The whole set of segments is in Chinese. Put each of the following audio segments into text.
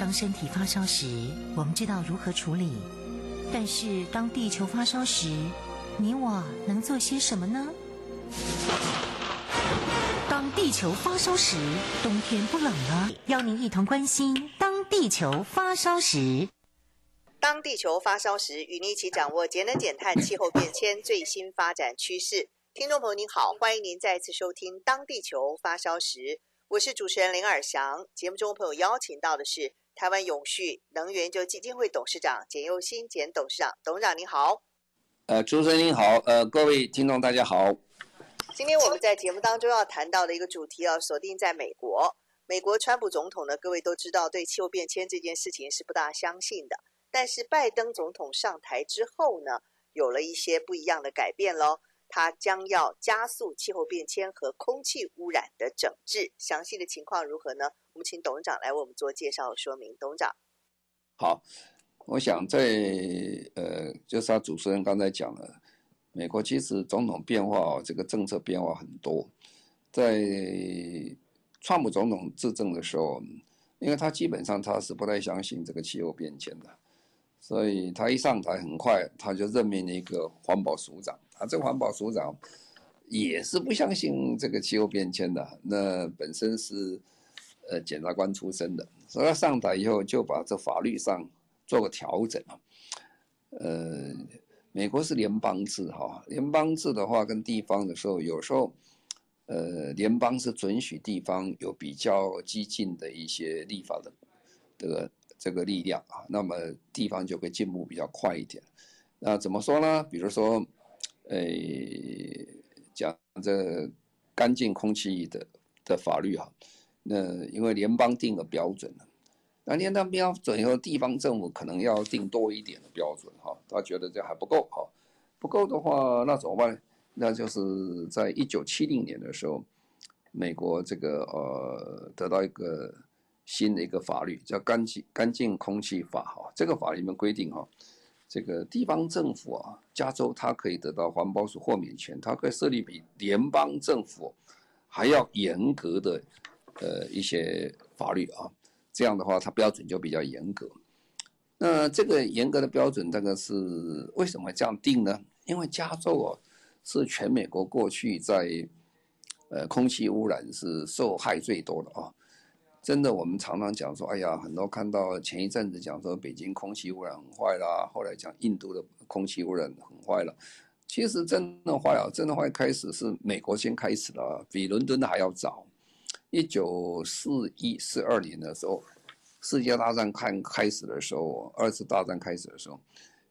当身体发烧时，我们知道如何处理；但是当地球发烧时，你我能做些什么呢？当地球发烧时，冬天不冷了，邀您一同关心。当地球发烧时，当地球发烧时，与您一起掌握节能减碳、气候变迁最新发展趋势。听众朋友您好，欢迎您再次收听《当地球发烧时》，我是主持人林尔祥。节目中朋友邀请到的是台湾永续能源就基金会董事长简又新简董事长，董事长您好。呃，主持人您好，呃，各位听众大家好。今天我们在节目当中要谈到的一个主题要锁定在美国。美国川普总统呢，各位都知道对气候变迁这件事情是不大相信的，但是拜登总统上台之后呢，有了一些不一样的改变喽。他将要加速气候变迁和空气污染的整治，详细的情况如何呢？我们请董事长来为我们做介绍说明。董事长，好，我想在呃，就是他主持人刚才讲了，美国其实总统变化，这个政策变化很多。在川普总统执政的时候，因为他基本上他是不太相信这个气候变迁的，所以他一上台很快他就任命了一个环保署长。啊，这环保署长也是不相信这个气候变迁的。那本身是呃检察官出身的，所以他上台以后就把这法律上做个调整。呃，美国是联邦制哈，联邦制的话跟地方的时候，有时候呃联邦是准许地方有比较激进的一些立法的这个这个力量啊，那么地方就会进步比较快一点。那怎么说呢？比如说。诶，讲这干净空气的的法律哈，那因为联邦定的标准了，那联邦标准以后，地方政府可能要定多一点的标准哈，他觉得这还不够哈，不够的话那怎么办？那就是在一九七零年的时候，美国这个呃得到一个新的一个法律叫干净干净空气法哈，这个法里面规定哈。这个地方政府啊，加州它可以得到环保署豁免权，它可以设立比联邦政府还要严格的呃一些法律啊。这样的话，它标准就比较严格。那这个严格的标准，这个是为什么这样定呢？因为加州啊是全美国过去在呃空气污染是受害最多的啊。真的，我们常常讲说，哎呀，很多看到前一阵子讲说北京空气污染很坏啦，后来讲印度的空气污染很坏了。其实真的坏啊，真的坏开始是美国先开始了，比伦敦的还要早。一九四一四二年的时候，世界大战开开始的时候，二次大战开始的时候，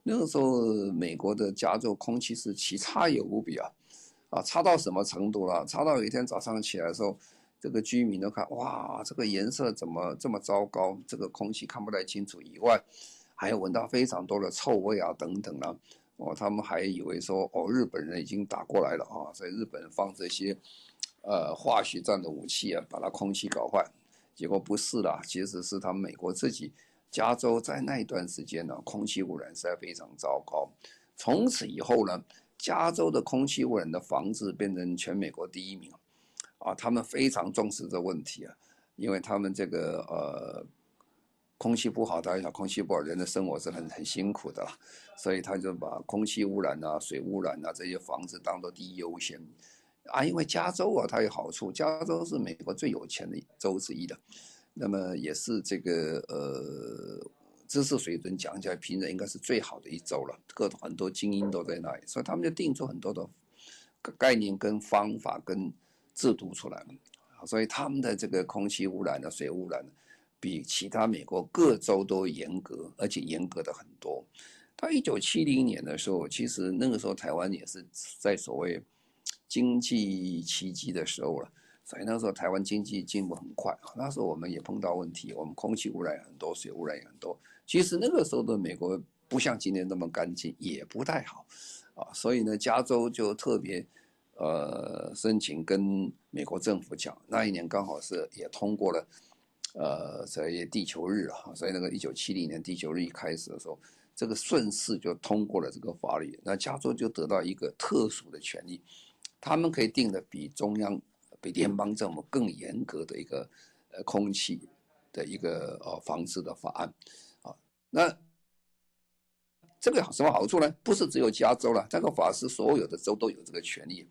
那个时候美国的加州空气是奇差也无比啊，啊，差到什么程度了？差到有一天早上起来的时候。这个居民都看哇，这个颜色怎么这么糟糕？这个空气看不太清楚，以外还有闻到非常多的臭味啊，等等啊。哦，他们还以为说哦，日本人已经打过来了啊，在日本放这些呃化学战的武器啊，把它空气搞坏。结果不是啦，其实是他们美国自己加州在那一段时间呢，空气污染实在非常糟糕。从此以后呢，加州的空气污染的防治变成全美国第一名。啊，他们非常重视这问题啊，因为他们这个呃，空气不好，大家想空气不好，人的生活是很很辛苦的，所以他就把空气污染啊、水污染啊这些防治当做第一优先啊。因为加州啊，它有好处，加州是美国最有钱的州之一的，那么也是这个呃，知识水准讲起来，平人应该是最好的一州了，各很多精英都在那里，所以他们就定出很多的概念跟方法跟。制度出来了，所以他们的这个空气污染的水污染比其他美国各州都严格，而且严格的很多。到一九七零年的时候，其实那个时候台湾也是在所谓经济奇迹的时候了，所以那时候台湾经济进步很快。那时候我们也碰到问题，我们空气污染很多，水污染也很多。其实那个时候的美国不像今天那么干净，也不太好啊。所以呢，加州就特别。呃，申请跟美国政府讲，那一年刚好是也通过了，呃，这些地球日啊，所以那个一九七零年地球日一开始的时候，这个顺势就通过了这个法律，那加州就得到一个特殊的权利，他们可以定的比中央、比联邦政府更严格的一个呃空气的一个呃防治的法案，啊，那这个有什么好处呢？不是只有加州了，这个法是所有的州都有这个权利。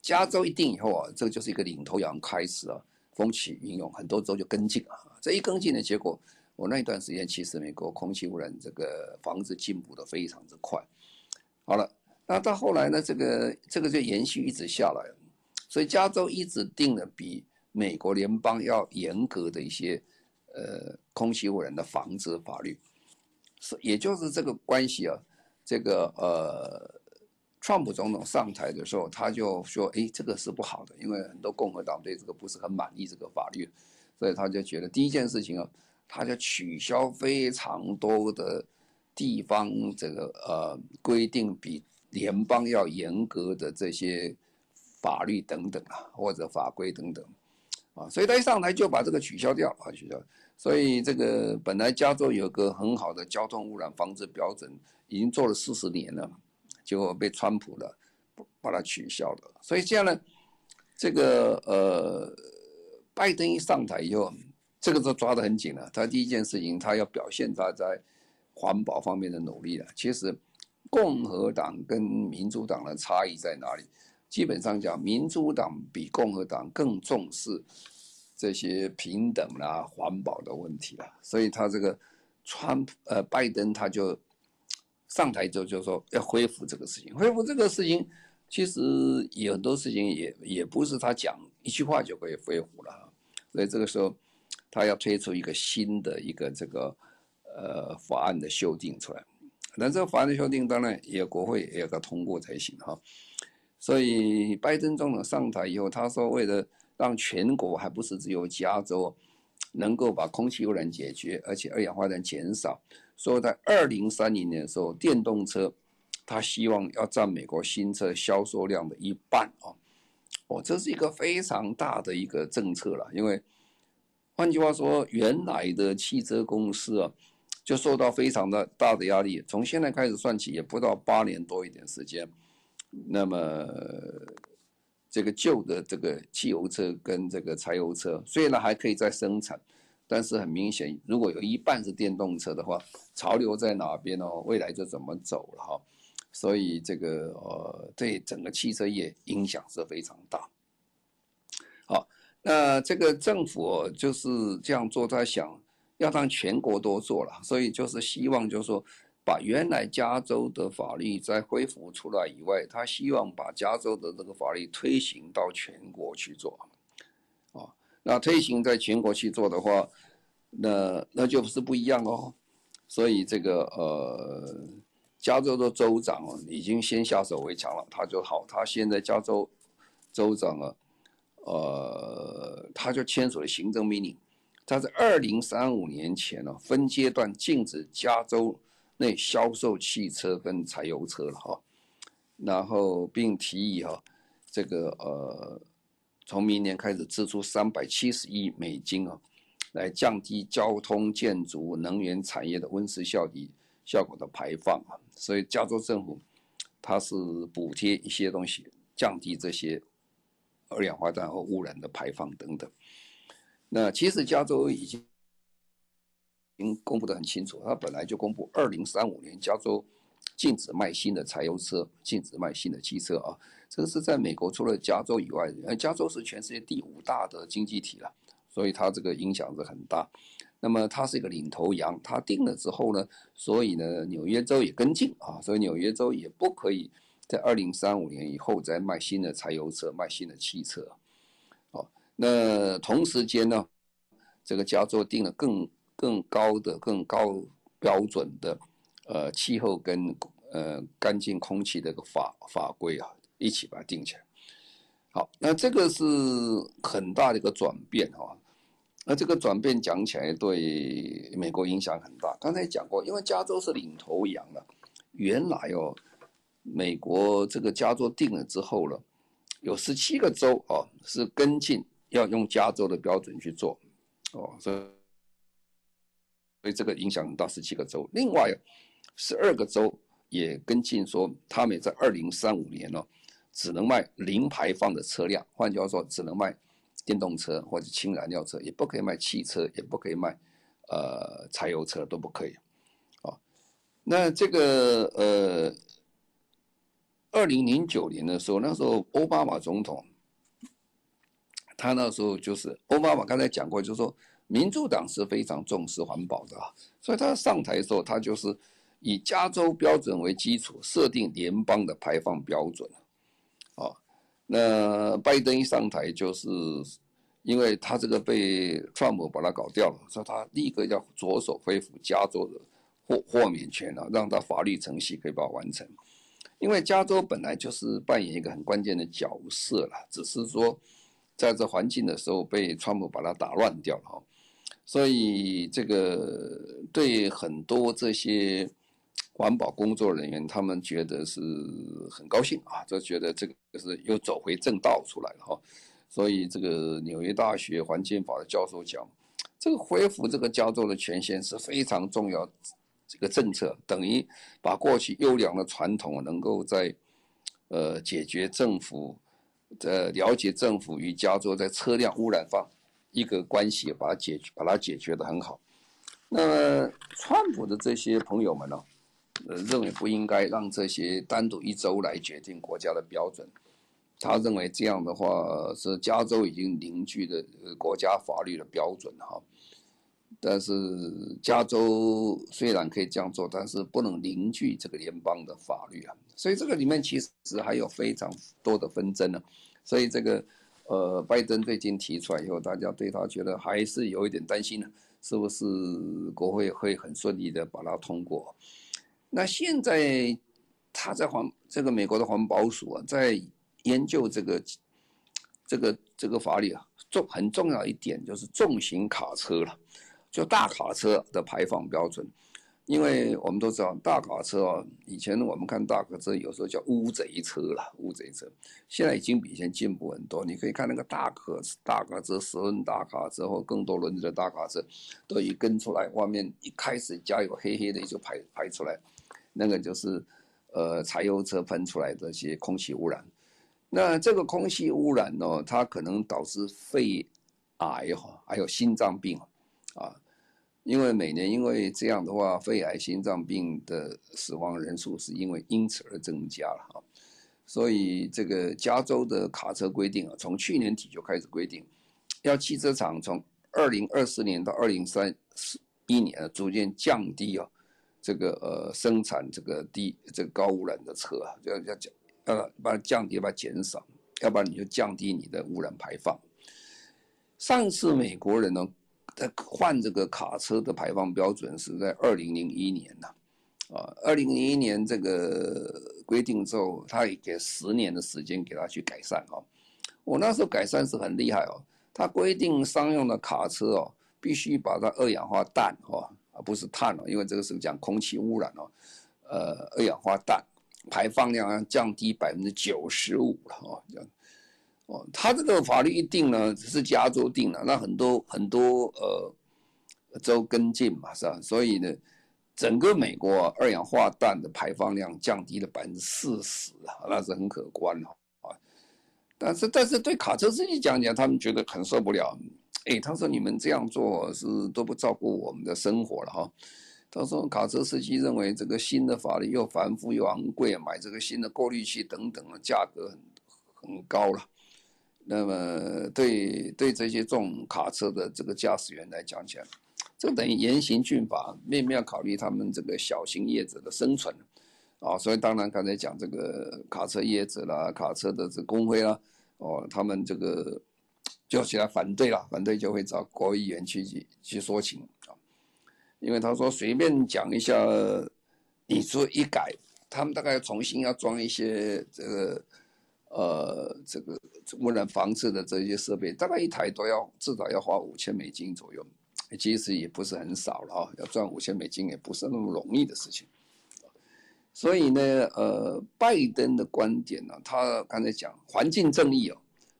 加州一定以后啊，这个就是一个领头羊开始啊，风起云涌，很多州就跟进啊。这一跟进的结果，我那一段时间其实美国空气污染这个防治进步的非常之快。好了，那到后来呢，这个这个就延续一直下来，所以加州一直定了比美国联邦要严格的一些呃空气污染的防治法律，是也就是这个关系啊，这个呃。川普总统上台的时候，他就说：“哎，这个是不好的，因为很多共和党对这个不是很满意这个法律，所以他就觉得第一件事情啊，他就取消非常多的地方这个呃规定比联邦要严格的这些法律等等啊，或者法规等等啊，所以他一上台就把这个取消掉啊，取消。所以这个本来加州有个很好的交通污染防治标准，已经做了四十年了。”就被川普了，把它取消了。所以这样呢，这个呃，拜登一上台以后，这个都抓得很紧了。他第一件事情，他要表现他在环保方面的努力了。其实，共和党跟民主党的差异在哪里？基本上讲，民主党比共和党更重视这些平等啦、环保的问题了。所以他这个川普呃，拜登他就。上台之后就说要恢复这个事情，恢复这个事情，其实有很多事情也也不是他讲一句话就可以恢复了，所以这个时候他要推出一个新的一个这个呃法案的修订出来，那这个法案的修订当然也国会也要个通过才行哈，所以拜登总统上台以后，他说为了让全国还不是只有加州能够把空气污染解决，而且二氧化碳减少。说在二零三零年的时候，电动车，他希望要占美国新车销售量的一半哦，哦，这是一个非常大的一个政策了。因为换句话说，原来的汽车公司啊，就受到非常的大的压力。从现在开始算起，也不到八年多一点时间，那么这个旧的这个汽油车跟这个柴油车，虽然还可以再生产。但是很明显，如果有一半是电动车的话，潮流在哪边哦？未来就怎么走了哈。所以这个呃，对整个汽车业影响是非常大。好，那这个政府就是这样做，他想要让全国都做了，所以就是希望就是说，把原来加州的法律再恢复出来以外，他希望把加州的这个法律推行到全国去做。啊那推行在全国去做的话，那那就是不一样哦。所以这个呃，加州的州长，已经先下手为强了。他就好，他现在加州州长啊，呃，他就签署了行政命令，他在二零三五年前呢，分阶段禁止加州内销售汽车跟柴油车了哈。然后并提议哈，这个呃。从明年开始支出三百七十亿美金啊，来降低交通、建筑、能源产业的温室效应效果的排放啊，所以加州政府它是补贴一些东西，降低这些二氧化碳和污染的排放等等。那其实加州已经已经公布的很清楚，它本来就公布二零三五年加州禁止卖新的柴油车，禁止卖新的汽车啊。这个是在美国除了加州以外，呃，加州是全世界第五大的经济体了，所以它这个影响是很大。那么它是一个领头羊，它定了之后呢，所以呢，纽约州也跟进啊，所以纽约州也不可以在二零三五年以后再卖新的柴油车、卖新的汽车。哦，那同时间呢，这个加州定了更更高的、更高标准的呃气候跟呃干净空气的个法法规啊。一起把它定起来。好，那这个是很大的一个转变哈。那这个转变讲起来对美国影响很大。刚才讲过，因为加州是领头羊了。原来哦，美国这个加州定了之后了，有十七个州哦是跟进要用加州的标准去做哦，所以所以这个影响很大，十七个州。另外十二个州也跟进说，他们在二零三五年呢。只能卖零排放的车辆，换句话说，只能卖电动车或者氢燃料车，也不可以卖汽车，也不可以卖呃柴油车，都不可以。啊，那这个呃，二零零九年的时候，那时候奥巴马总统，他那时候就是奥巴马刚才讲过，就是说民主党是非常重视环保的，所以他上台的时候，他就是以加州标准为基础，设定联邦的排放标准。那拜登一上台，就是因为他这个被川普把他搞掉了，所以他立刻要着手恢复加州的豁豁免权啊，让他法律程序可以把它完成。因为加州本来就是扮演一个很关键的角色了，只是说在这环境的时候被川普把它打乱掉了哈，所以这个对很多这些。环保工作人员他们觉得是很高兴啊，就觉得这个是又走回正道出来了哈。所以这个纽约大学环境法的教授讲，这个恢复这个加州的权限是非常重要，这个政策等于把过去优良的传统能够在呃解决政府呃了解政府与加州在车辆污染方一个关系，把它解决把它解决得很好。那么川普的这些朋友们呢？呃，认为不应该让这些单独一周来决定国家的标准。他认为这样的话是加州已经凝聚的国家法律的标准哈。但是加州虽然可以这样做，但是不能凝聚这个联邦的法律啊。所以这个里面其实还有非常多的纷争呢。所以这个呃，拜登最近提出来以后，大家对他觉得还是有一点担心呢，是不是国会会很顺利的把它通过？那现在他在环这个美国的环保署啊，在研究这个这个这个法律啊，重很重要一点就是重型卡车了，就大卡车的排放标准，因为我们都知道大卡车哦，以前我们看大卡车有时候叫乌贼车了，乌贼车，现在已经比以前进步很多。你可以看那个大卡大卡车、十轮大卡车或更多轮子的大卡车，都已跟出来，外面一开始加油黑黑的就排排出来。那个就是，呃，柴油车喷出来的一些空气污染。那这个空气污染呢，它可能导致肺癌哈，还有心脏病啊。因为每年因为这样的话，肺癌、心脏病的死亡人数是因为因此而增加了啊。所以这个加州的卡车规定啊，从去年底就开始规定，要汽车厂从二零二四年到二零三四一年啊，逐渐降低啊。这个呃，生产这个低这个高污染的车啊，要要降，要把它降低，把它减少，要不然你就降低你的污染排放。上次美国人呢，在换这个卡车的排放标准是在二零零一年呐，啊，二零零一年这个规定之后，他也给十年的时间给他去改善哦。我那时候改善是很厉害哦，他规定商用的卡车哦，必须把它二氧化氮哦。不是碳哦，因为这个是讲空气污染哦，呃，二氧化氮排放量降低百分之九十五了哦，这样哦，他这个法律一定呢，只是加州定了，那很多很多呃州跟进嘛，是吧？所以呢，整个美国二氧化氮的排放量降低了百分之四十啊，那是很可观哦啊。但是但是对卡车司机讲讲，他们觉得很受不了。哎，他说你们这样做是都不照顾我们的生活了哈。他说卡车司机认为这个新的法律又繁复又昂贵，买这个新的过滤器等等的价格很很高了。那么对对这些重卡车的这个驾驶员来讲起来，这等于严刑峻法，面面考虑他们这个小型业者的生存啊。所以当然刚才讲这个卡车业者啦，卡车的这工会啦，哦，他们这个。就起来反对了，反对就会找国议员去去说情啊，因为他说随便讲一下，你说一改，他们大概重新要装一些这个呃这个污染防治的这些设备，大概一台都要至少要花五千美金左右，其实也不是很少了啊，要赚五千美金也不是那么容易的事情。所以呢，呃，拜登的观点呢，他刚才讲环境正义哦。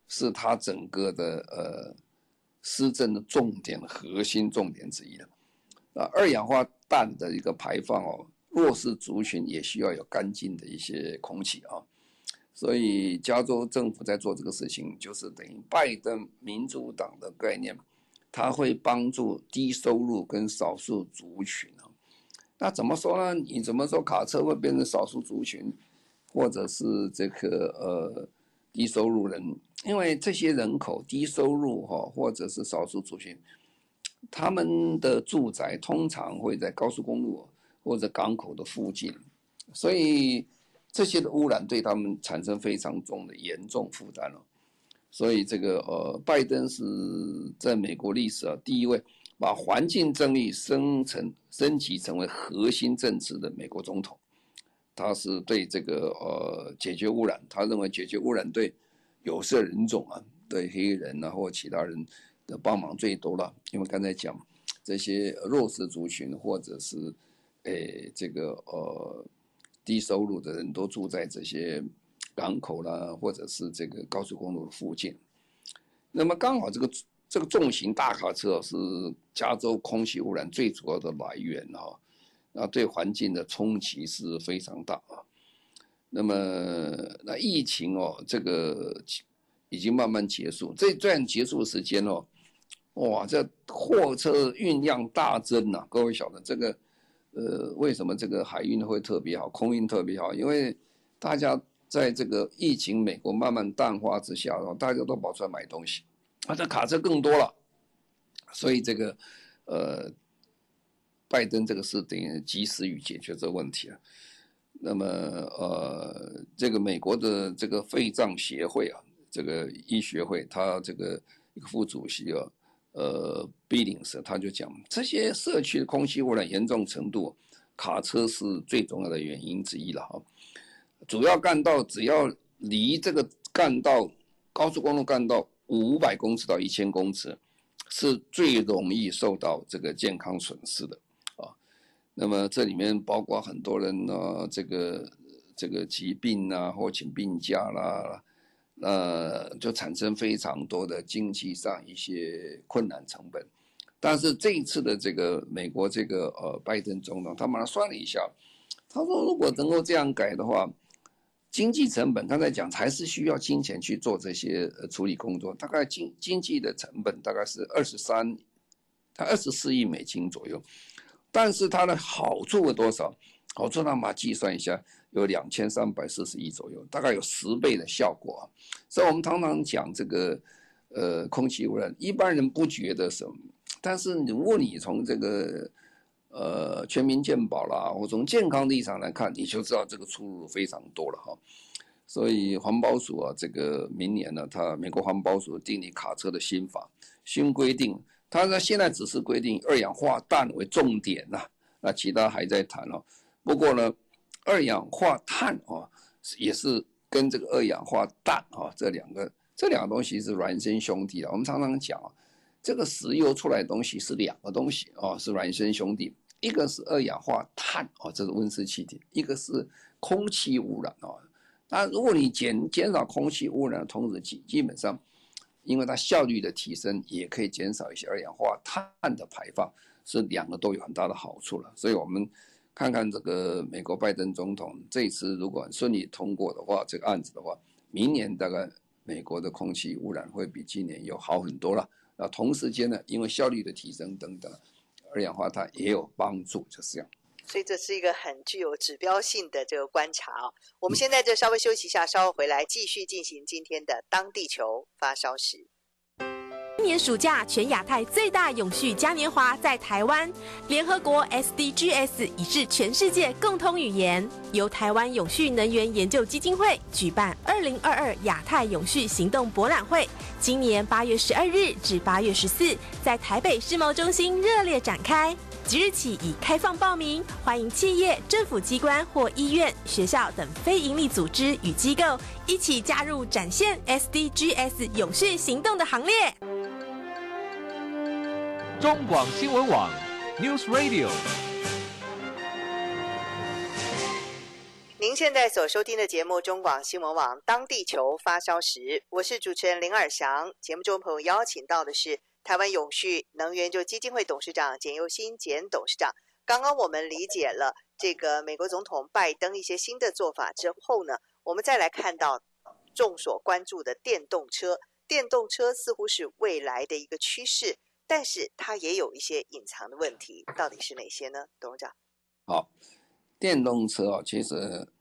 是他整个的呃施政的重点、核心重点之一的啊，二氧化氮的一个排放哦，弱势族群也需要有干净的一些空气啊，所以加州政府在做这个事情，就是等于拜登民主党的概念，他会帮助低收入跟少数族群啊。那怎么说呢？你怎么说卡车会变成少数族群，或者是这个呃低收入人？因为这些人口低收入哈，或者是少数族群，他们的住宅通常会在高速公路或者港口的附近，所以。这些的污染对他们产生非常重的严重负担了，所以这个呃，拜登是在美国历史啊第一位把环境正义升成升级成为核心政治的美国总统，他是对这个呃解决污染，他认为解决污染对有色人种啊，对黑人啊或其他人的帮忙最多了，因为刚才讲这些弱势族群或者是诶这个呃。低收入的人都住在这些港口啦，或者是这个高速公路的附近。那么刚好这个这个重型大卡车是加州空气污染最主要的来源哈，那对环境的冲击是非常大啊。那么那疫情哦，这个已经慢慢结束，这段结束时间哦，哇，这货车运量大增呐，各位晓得这个。呃，为什么这个海运会特别好，空运特别好？因为大家在这个疫情美国慢慢淡化之下，然后大家都跑出来买东西，啊，这卡车更多了，所以这个呃，拜登这个是等于及时雨解决这个问题啊。那么呃，这个美国的这个肺脏协会啊，这个医学会，他这个一个副主席啊。呃，Billings 他就讲，这些社区的空气污染严重程度，卡车是最重要的原因之一了哈。主要干道只要离这个干道高速公路干道五百公尺到一千公尺，是最容易受到这个健康损失的。那么这里面包括很多人呢，这个这个疾病啊，或请病假啦。呃，就产生非常多的经济上一些困难成本，但是这一次的这个美国这个呃拜登总统，他马上算了一下，他说如果能够这样改的话，经济成本刚才讲还是需要金钱去做这些处理工作，大概经经济的成本大概是二十三，他二十四亿美金左右，但是它的好处有多少？好处那么计算一下。有两千三百四十亿左右，大概有十倍的效果啊。所以，我们常常讲这个，呃，空气污染，一般人不觉得什么，但是如果你从这个，呃，全民健保啦，或从健康立场来看，你就知道这个出入非常多了哈。所以，环保署啊，这个明年呢，它美国环保署订立卡车的新法新规定，它呢现在只是规定二氧化氮为重点呐，那其他还在谈哦。不过呢。二氧化碳啊，也是跟这个二氧化氮啊，这两个这两个东西是孪生兄弟啊。我们常常讲啊，这个石油出来的东西是两个东西啊，是孪生兄弟。一个是二氧化碳啊，这是温室气体；一个是空气污染啊。那如果你减减少空气污染的同时，基基本上，因为它效率的提升，也可以减少一些二氧化碳的排放，是两个都有很大的好处了。所以我们。看看这个美国拜登总统这一次如果顺利通过的话，这个案子的话，明年大概美国的空气污染会比今年有好很多了。那同时间呢，因为效率的提升等等，二氧化碳也有帮助，就是这样。所以这是一个很具有指标性的这个观察啊。我们现在就稍微休息一下，稍后回来继续进行今天的当地球发烧时。今年暑假，全亚太最大永续嘉年华在台湾。联合国 SDGs 已是全世界共通语言。由台湾永续能源研究基金会举办二零二二亚太永续行动博览会，今年八月十二日至八月十四，在台北世贸中心热烈展开。即日起已开放报名，欢迎企业、政府机关或医院、学校等非营利组织与机构一起加入展现 SDGs 永续行动的行列。中广新闻网，News Radio。您现在所收听的节目，中广新闻网当地球发烧时，我是主持人林尔翔。节目中朋友邀请到的是台湾永续能源就基金会董事长简又新简董事长。刚刚我们理解了这个美国总统拜登一些新的做法之后呢，我们再来看到众所关注的电动车。电动车似乎是未来的一个趋势，但是它也有一些隐藏的问题，到底是哪些呢？董事长，好，电动车啊，其实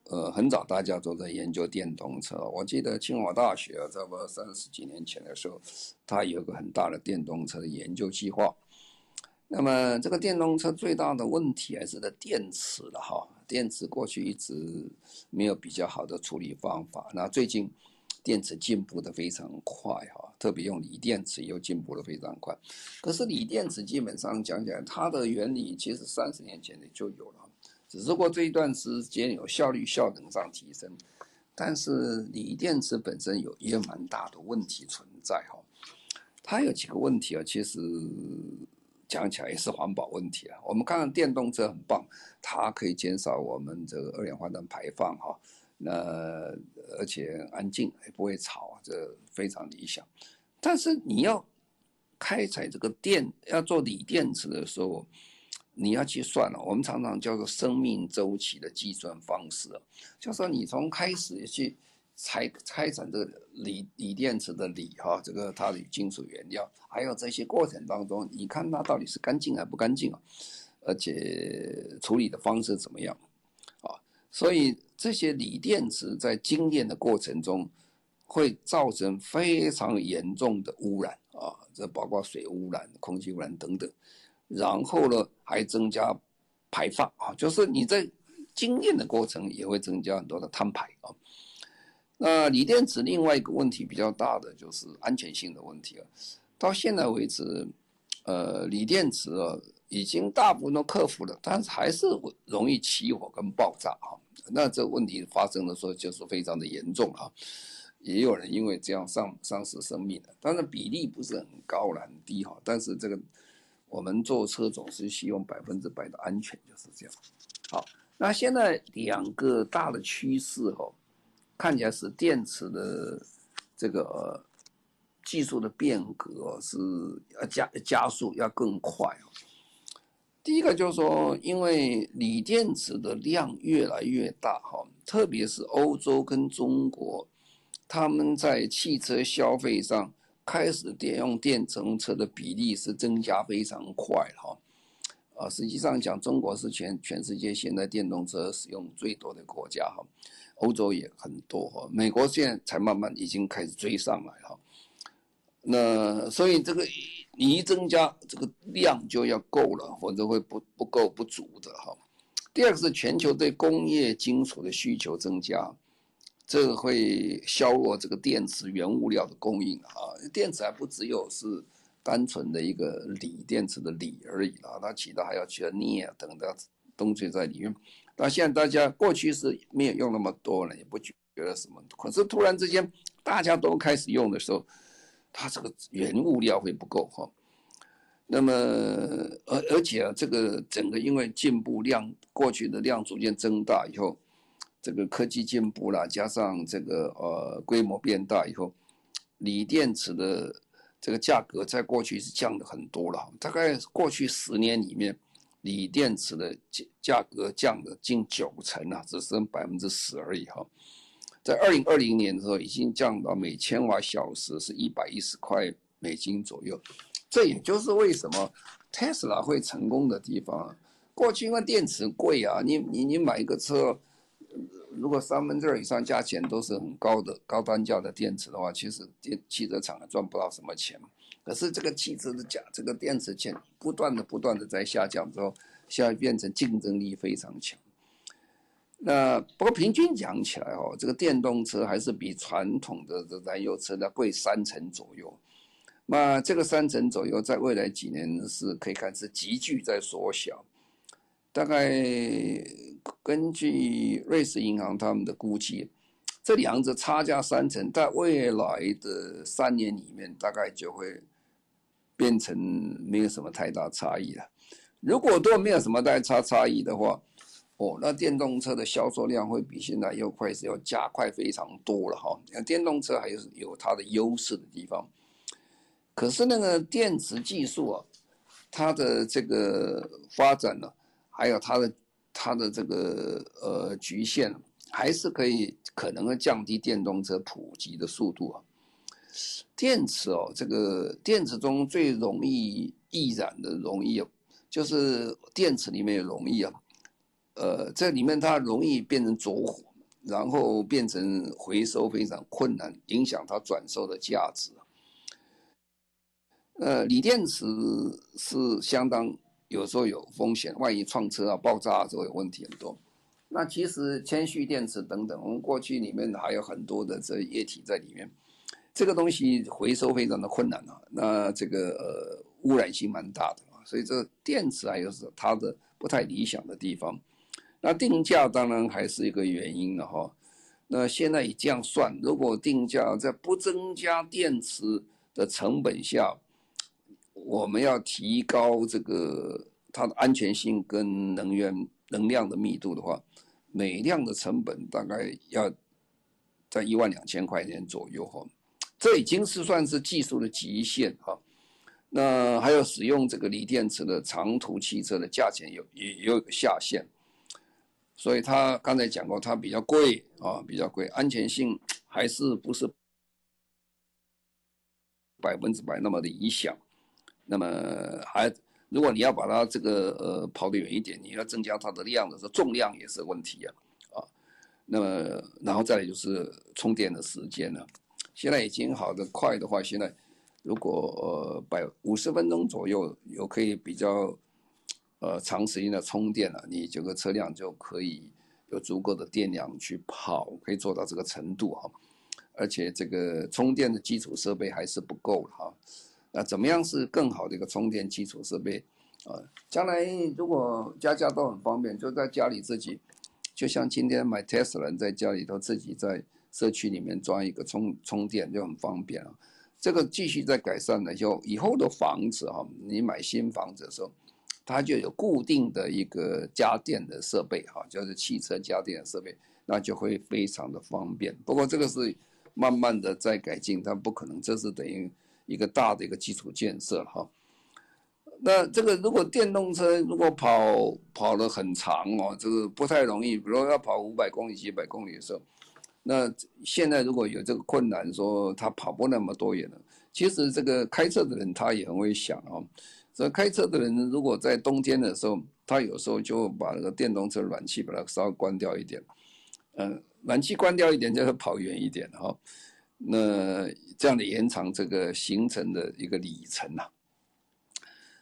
呃很早大家都在研究电动车。我记得清华大学啊，差不多三十几年前的时候，它有个很大的电动车的研究计划。那么这个电动车最大的问题还是在电池了哈，电池过去一直没有比较好的处理方法。那最近电池进步的非常快哈，特别用锂电池又进步的非常快。可是锂电池基本上讲起来，它的原理其实三十年前就有了，只不过这一段时间有效率效能上提升。但是锂电池本身有一个蛮大的问题存在哈，它有几个问题啊，其实。讲起来也是环保问题啊！我们看到电动车很棒，它可以减少我们这个二氧化碳排放哈。那而且安静也不会吵，这非常理想。但是你要开采这个电，要做锂电池的时候，你要去算了。我们常常叫做生命周期的计算方式啊，就说你从开始去。拆拆成这个锂锂电池的锂哈，这个它的金属原料，还有这些过程当中，你看它到底是干净还不干净啊？而且处理的方式怎么样啊？所以这些锂电池在精炼的过程中，会造成非常严重的污染啊，这包括水污染、空气污染等等。然后呢，还增加排放啊，就是你在经验的过程也会增加很多的碳排啊。那锂电池另外一个问题比较大的就是安全性的问题啊，到现在为止，呃，锂电池啊已经大部分都克服了，但是还是容易起火跟爆炸啊。那这问题发生的时候就是非常的严重啊，也有人因为这样丧丧失生命的，当然比例不是很高了，很低哈。但是这个我们坐车总是希望百分之百的安全，就是这样。好，那现在两个大的趋势哦。看起来是电池的这个技术的变革是要加加速，要更快哦。第一个就是说，因为锂电池的量越来越大哈，特别是欧洲跟中国，他们在汽车消费上开始电用电动车的比例是增加非常快哈。啊，实际上讲，中国是全全世界现在电动车使用最多的国家哈。欧洲也很多哈，美国现在才慢慢已经开始追上来哈。那所以这个你一增加这个量就要够了，否则会不不够不足的哈。第二个是全球对工业金属的需求增加，这个会削弱这个电池原物料的供应啊。电池还不只有是单纯的一个锂电池的锂而已啊，它其他还要取得镍等等东西在里面。那现在大家过去是没有用那么多了，也不觉得什么。可是突然之间大家都开始用的时候，它这个原物料会不够哈。那么而而且啊，这个整个因为进步量过去的量逐渐增大以后，这个科技进步了，加上这个呃规模变大以后，锂电池的这个价格在过去是降的很多了。大概过去十年里面。锂电池的价价格降了近九成啊，只剩百分之十而已哈。在二零二零年的时候，已经降到每千瓦小时是一百一十块美金左右。这也就是为什么特斯拉会成功的地方。过去因为电池贵啊，你你你买一个车，如果三分之二以上价钱都是很高的高单价的电池的话，其实电汽车厂赚不到什么钱。可是这个汽车的价，这个电池钱不断的不断的在下降之后，现在变成竞争力非常强。那不过平均讲起来哦，这个电动车还是比传统的燃油车呢贵三成左右。那这个三成左右，在未来几年是可以看是急剧在缩小。大概根据瑞士银行他们的估计。这两者差价三成，在未来的三年里面，大概就会变成没有什么太大差异了。如果都没有什么太大差异的话，哦，那电动车的销售量会比现在又快是要加快非常多了哈。电动车还是有它的优势的地方，可是那个电池技术啊，它的这个发展呢，还有它的它的这个呃局限。还是可以可能会降低电动车普及的速度啊。电池哦，这个电池中最容易易燃的容易，就是电池里面容易啊，呃，这里面它容易变成着火，然后变成回收非常困难，影响它转售的价值。呃，锂电池是相当有时候有风险，万一撞车啊、爆炸啊，就有问题很多。那其实铅蓄电池等等，我们过去里面还有很多的这液体在里面，这个东西回收非常的困难啊。那这个呃污染性蛮大的啊，所以这电池还有是它的不太理想的地方。那定价当然还是一个原因了哈。那现在以这样算，如果定价在不增加电池的成本下，我们要提高这个它的安全性跟能源能量的密度的话，每辆的成本大概要在一万两千块钱左右哈，这已经是算是技术的极限哈。那还有使用这个锂电池的长途汽车的价钱有也有下限，所以他刚才讲过，它比较贵啊，比较贵，安全性还是不是百分之百那么的理想。那么还，如果你要把它这个呃跑得远一点，你要增加它的量的时候，重量也是问题啊，啊，那么然后再来就是充电的时间了，现在已经好的快的话，现在如果呃百五十分钟左右有可以比较呃长时间的充电了，你这个车辆就可以有足够的电量去跑，可以做到这个程度哈，而且这个充电的基础设备还是不够哈。那怎么样是更好的一个充电基础设备啊？将来如果家家都很方便，就在家里自己，就像今天买 Tesla 人在家里头自己在社区里面装一个充充电就很方便啊。这个继续在改善呢，就以后的房子哈，你买新房子的时候，它就有固定的一个家电的设备哈，就是汽车家电的设备，那就会非常的方便。不过这个是慢慢的在改进，它不可能这是等于。一个大的一个基础建设哈，那这个如果电动车如果跑跑得很长哦，这个不太容易。比如要跑五百公里、几百公里的时候，那现在如果有这个困难，说他跑不那么多远了，其实这个开车的人他也很会想哦。所以开车的人如果在冬天的时候，他有时候就把那个电动车暖气把它稍微关掉一点，嗯，暖气关掉一点就是跑远一点哈。那这样的延长这个行程的一个里程呐，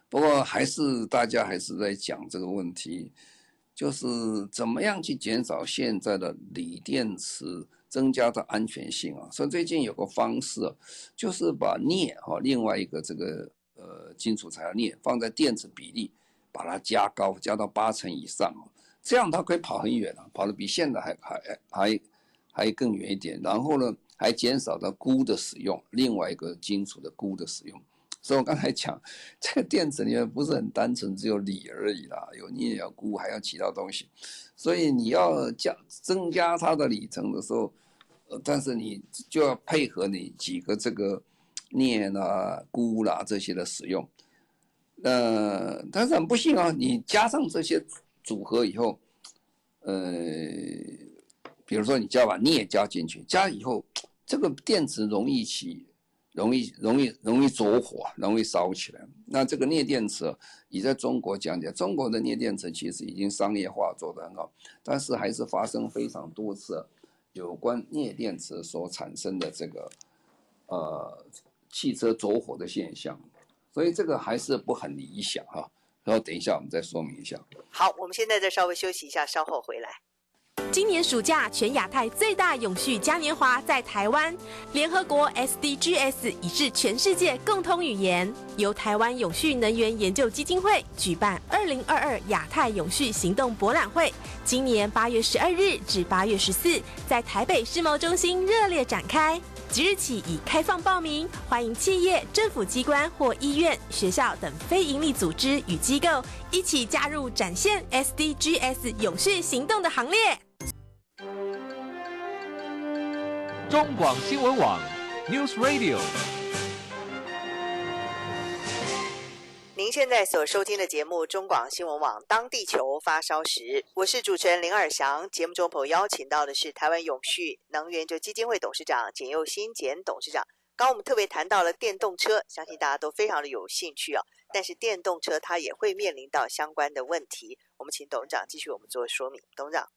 不过还是大家还是在讲这个问题，就是怎么样去减少现在的锂电池，增加的安全性啊。所以最近有个方式，就是把镍哈，另外一个这个呃金属材料镍放在电池比例，把它加高，加到八成以上，这样它可以跑很远啊，跑得比现在还还还还更远一点。然后呢，还减少了钴的使用，另外一个金属的钴的使用，所以我刚才讲，这个电池里面不是很单纯只有锂而已啦，有镍有钴，还有其他东西，所以你要加增加它的里程的时候，呃，但是你就要配合你几个这个镍啦、钴啦这些的使用，呃，但是很不幸啊，你加上这些组合以后，呃。比如说，你加把镍加进去，加以后，这个电池容易起，容易容易容易着火，容易烧起来。那这个镍电池，你在中国讲讲，中国的镍电池其实已经商业化做得很好，但是还是发生非常多次有关镍电池所产生的这个呃汽车着火的现象，所以这个还是不很理想哈。然后等一下我们再说明一下。好，我们现在再稍微休息一下，稍后回来。今年暑假，全亚太最大永续嘉年华在台湾。联合国 SDGs 已是全世界共通语言，由台湾永续能源研究基金会举办二零二二亚太永续行动博览会，今年八月十二日至八月十四，在台北世贸中心热烈展开。即日起已开放报名，欢迎企业、政府机关或医院、学校等非营利组织与机构一起加入展现 SDGs 永续行动的行列。中广新闻网，News Radio。您现在所收听的节目中广新闻网《当地球发烧时》，我是主持人林尔翔。节目中朋友邀请到的是台湾永续能源基金会董事长简佑新简董事长。刚刚我们特别谈到了电动车，相信大家都非常的有兴趣啊。但是电动车它也会面临到相关的问题，我们请董事长继续我们做说明。董事长，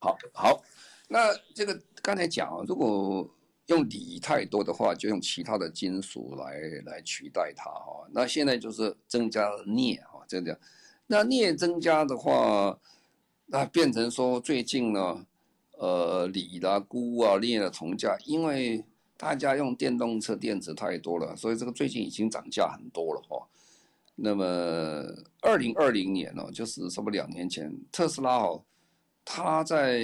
好，好，那这个刚才讲，如果用锂太多的话，就用其他的金属来来取代它哈。那现在就是增加镍哈，这样。那镍增加的话，那变成说最近呢，呃，锂啦、钴啊、镍的铜价，因为大家用电动车电池太多了，所以这个最近已经涨价很多了哈。那么二零二零年呢，就是差不多两年前，特斯拉哦，它在。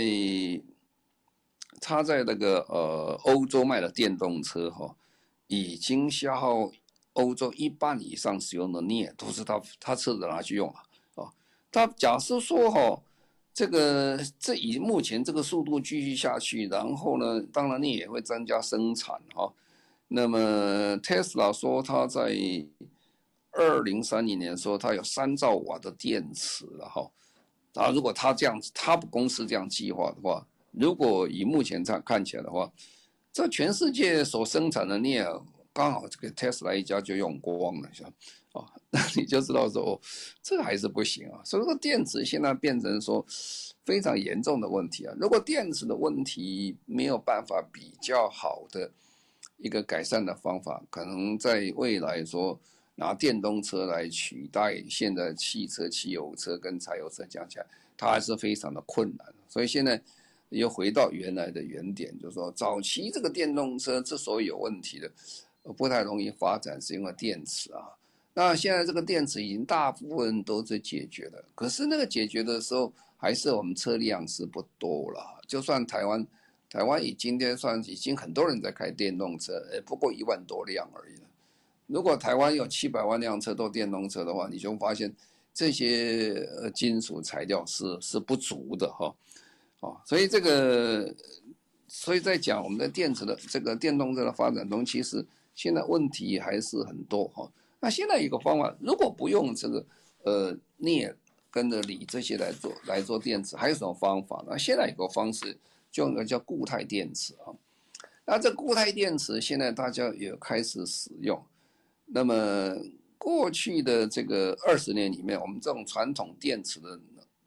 他在那个呃欧洲卖的电动车哈，已经消耗欧洲一半以上使用的镍，都是他他车子拿去用了啊。他假设说哈，这个这以目前这个速度继续下去，然后呢，当然镍也会增加生产哈。那么特斯拉说他在二零三零年说他有三兆瓦的电池了哈。啊，如果他这样子，他公司这样计划的话。如果以目前这样看起来的话，这全世界所生产的镍，刚好这个特斯拉一家就用光了，是吧？哦，那你就知道说，这还是不行啊。所以说，电池现在变成说非常严重的问题啊。如果电池的问题没有办法比较好的一个改善的方法，可能在未来说拿电动车来取代现在汽车、汽油车跟柴油车讲起来，它还是非常的困难。所以现在。又回到原来的原点，就是说，早期这个电动车之所以有问题的，不太容易发展，是因为电池啊。那现在这个电池已经大部分都是解决了，可是那个解决的时候，还是我们车辆是不多了。就算台湾，台湾以今天算已经很多人在开电动车，呃，不过一万多辆而已。如果台湾有七百万辆车都电动车的话，你就发现这些呃金属材料是是不足的哈。所以这个，所以在讲我们的电池的这个电动车的发展中，其实现在问题还是很多哈。那现在一个方法，如果不用这个呃镍跟着锂这些来做来做电池，还有什么方法呢？现在有个方式，就用个叫固态电池啊。那这固态电池现在大家也开始使用。那么过去的这个二十年里面，我们这种传统电池的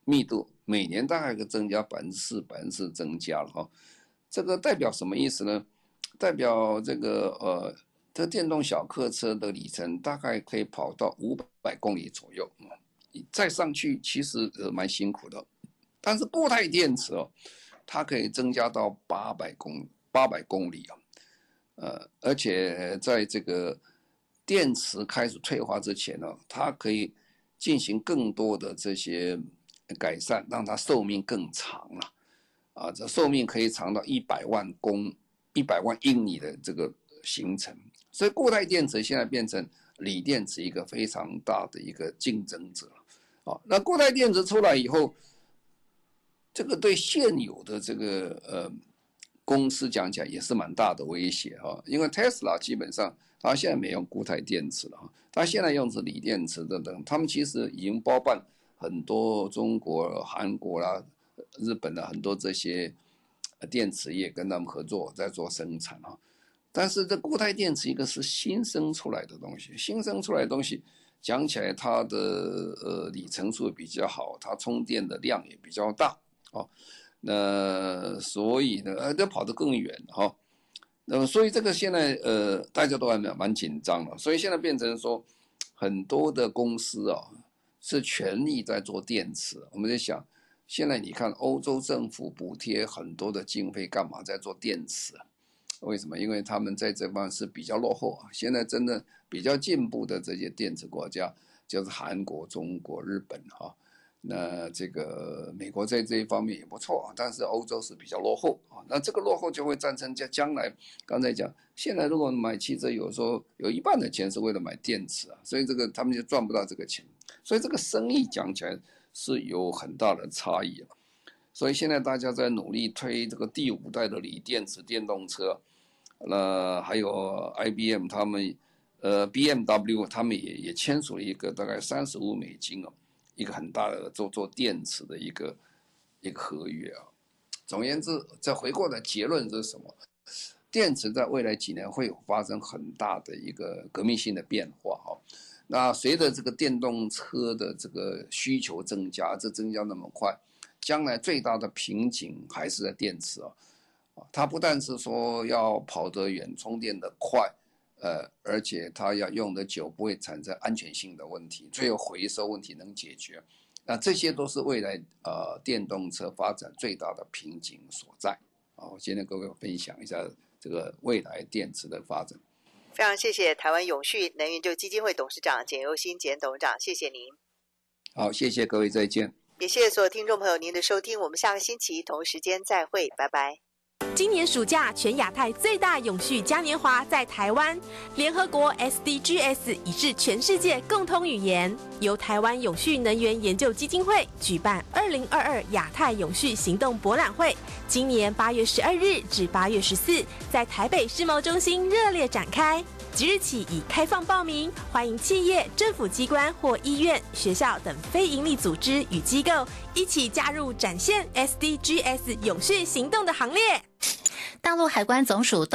密度。每年大概可增加百分之四，百分之四增加了哈，这个代表什么意思呢？代表这个呃，这电动小客车的里程大概可以跑到五百公里左右，再上去其实呃蛮辛苦的。但是固态电池哦，它可以增加到八百公八百公里啊，呃，而且在这个电池开始退化之前呢，它可以进行更多的这些。改善让它寿命更长了，啊，这寿命可以长到一百万公一百万英里的这个行程，所以固态电池现在变成锂电池一个非常大的一个竞争者，啊，那固态电池出来以后，这个对现有的这个呃公司讲起来也是蛮大的威胁哈，因为特斯拉基本上它现在没用固态电池了哈，它现在用的是锂电池等等，他们其实已经包办。很多中国、韩国啦、日本的很多这些电池业跟他们合作在做生产啊，但是这固态电池一个是新生出来的东西，新生出来的东西讲起来它的呃里程数比较好，它充电的量也比较大哦，那所以呢要跑得更远哈，那么所以这个现在呃大家都还蛮蛮紧张的，所以现在变成说很多的公司啊。是全力在做电池，我们在想，现在你看欧洲政府补贴很多的经费，干嘛在做电池？为什么？因为他们在这方是比较落后啊。现在真的比较进步的这些电池国家，就是韩国、中国、日本哈。那这个美国在这一方面也不错啊，但是欧洲是比较落后啊。那这个落后就会造成将将来，刚才讲，现在如果买汽车，有时候有一半的钱是为了买电池啊，所以这个他们就赚不到这个钱。所以这个生意讲起来是有很大的差异啊。所以现在大家在努力推这个第五代的锂电池电动车，那还有 IBM 他们呃，BMW 他们也也签署了一个大概三十五美金哦，一个很大的做做电池的一个一个合约啊。总而言之，再回过来结论是什么？电池在未来几年会有发生很大的一个革命性的变化哈。那随着这个电动车的这个需求增加，这增加那么快，将来最大的瓶颈还是在电池啊。它不但是说要跑得远、充电得快。呃，而且它要用的久，不会产生安全性的问题，最后回收问题能解决，那这些都是未来呃电动车发展最大的瓶颈所在。好，今天各位分享一下这个未来电池的发展。非常谢谢台湾永续能源就基金会董事长简又新简董事长，谢谢您。好，谢谢各位，再见。也谢谢所有听众朋友您的收听，我们下个星期同时间再会，拜拜。今年暑假，全亚太最大永续嘉年华在台湾，联合国 SDGs 已是全世界共通语言。由台湾永续能源研究基金会举办二零二二亚太永续行动博览会，今年八月十二日至八月十四，在台北世贸中心热烈展开。即日起已开放报名，欢迎企业、政府机关或医院、学校等非营利组织与机构一起加入展现 SDGs 永续行动的行列。大陆海关总署都。